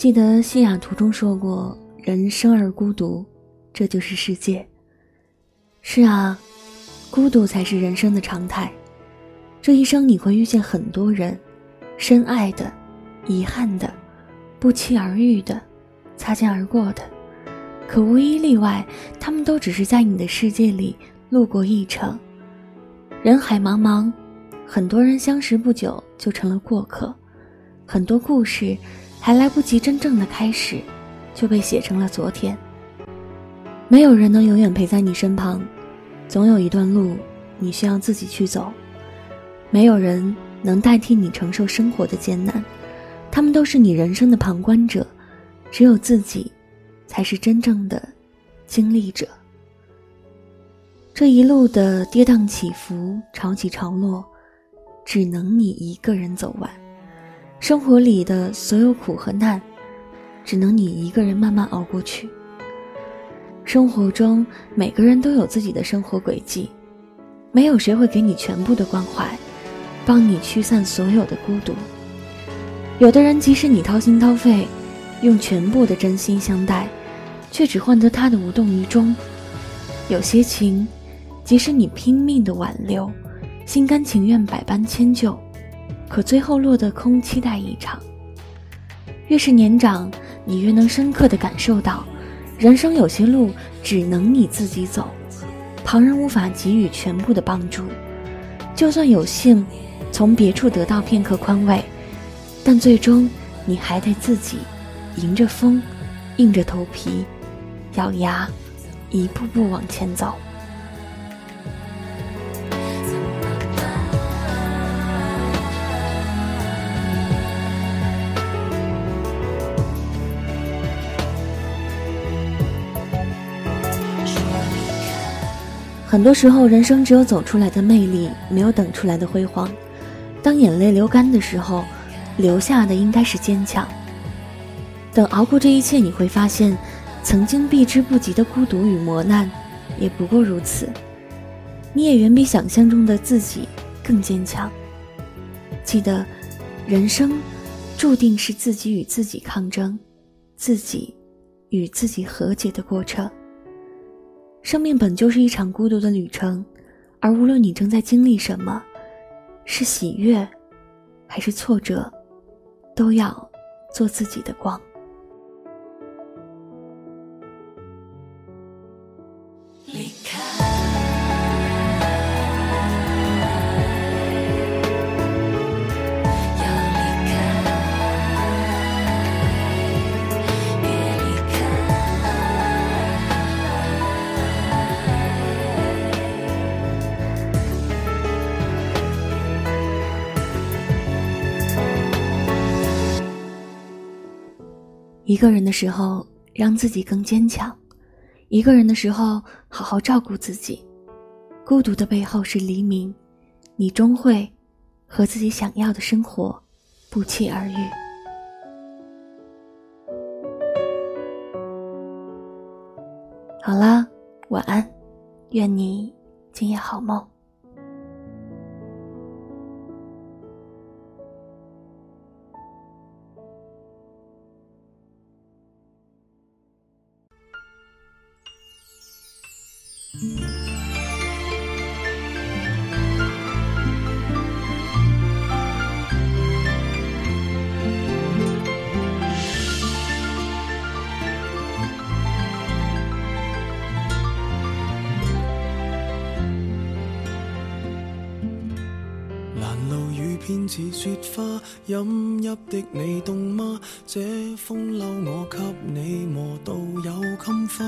记得西雅图中说过：“人生而孤独，这就是世界。”是啊，孤独才是人生的常态。这一生你会遇见很多人。深爱的、遗憾的、不期而遇的、擦肩而过的，可无一例外，他们都只是在你的世界里路过一程。人海茫茫，很多人相识不久就成了过客，很多故事还来不及真正的开始，就被写成了昨天。没有人能永远陪在你身旁，总有一段路你需要自己去走。没有人。能代替你承受生活的艰难，他们都是你人生的旁观者，只有自己，才是真正的经历者。这一路的跌宕起伏、潮起潮落，只能你一个人走完；生活里的所有苦和难，只能你一个人慢慢熬过去。生活中每个人都有自己的生活轨迹，没有谁会给你全部的关怀。帮你驱散所有的孤独。有的人，即使你掏心掏肺，用全部的真心相待，却只换得他的无动于衷。有些情，即使你拼命的挽留，心甘情愿百般迁就，可最后落得空期待一场。越是年长，你越能深刻的感受到，人生有些路只能你自己走，旁人无法给予全部的帮助。就算有幸。从别处得到片刻宽慰，但最终你还得自己迎着风，硬着头皮，咬牙，一步步往前走。很多时候，人生只有走出来的魅力，没有等出来的辉煌。当眼泪流干的时候，留下的应该是坚强。等熬过这一切，你会发现，曾经避之不及的孤独与磨难，也不过如此。你也远比想象中的自己更坚强。记得，人生注定是自己与自己抗争，自己与自己和解的过程。生命本就是一场孤独的旅程，而无论你正在经历什么。是喜悦，还是挫折，都要做自己的光。一个人的时候，让自己更坚强；一个人的时候，好好照顾自己。孤独的背后是黎明，你终会和自己想要的生活不期而遇。好啦，晚安，愿你今夜好梦。片似雪花，饮泣的你冻吗？这风褸我给你磨到有襟花，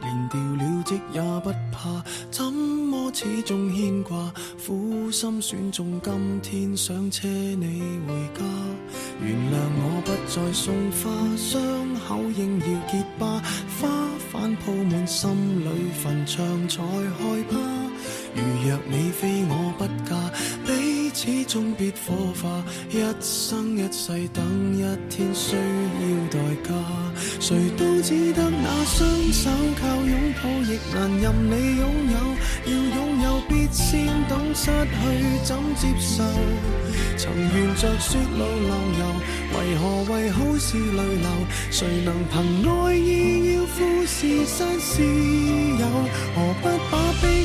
连掉了职也不怕，怎么始终牵挂？苦心选中今天想车你回家，原谅我不再送花，伤口应要结疤，花瓣铺满心里坟场才害怕。如若你非我不嫁，始终必火化。一生一世等一天需要代价，谁都只得那双手靠拥抱，亦难任你拥有。要拥有必先懂失去怎接受。曾沿着雪路浪游，为何为好事泪流？谁能凭爱意要富士山私有？何不把悲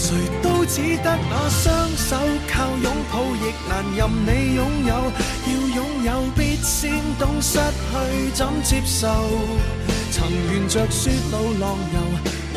谁都只得那双手靠拥抱，亦难任你拥有。要拥有，必先懂失去怎接受。曾沿着雪路浪游。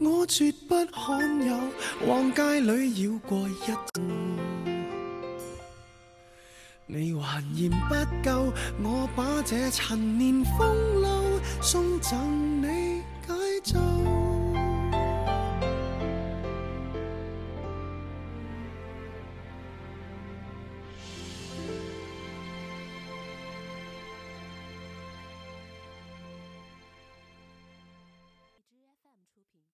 我绝不罕有，往街里绕过一周。你还嫌不够，我把这陈年风流送赠你。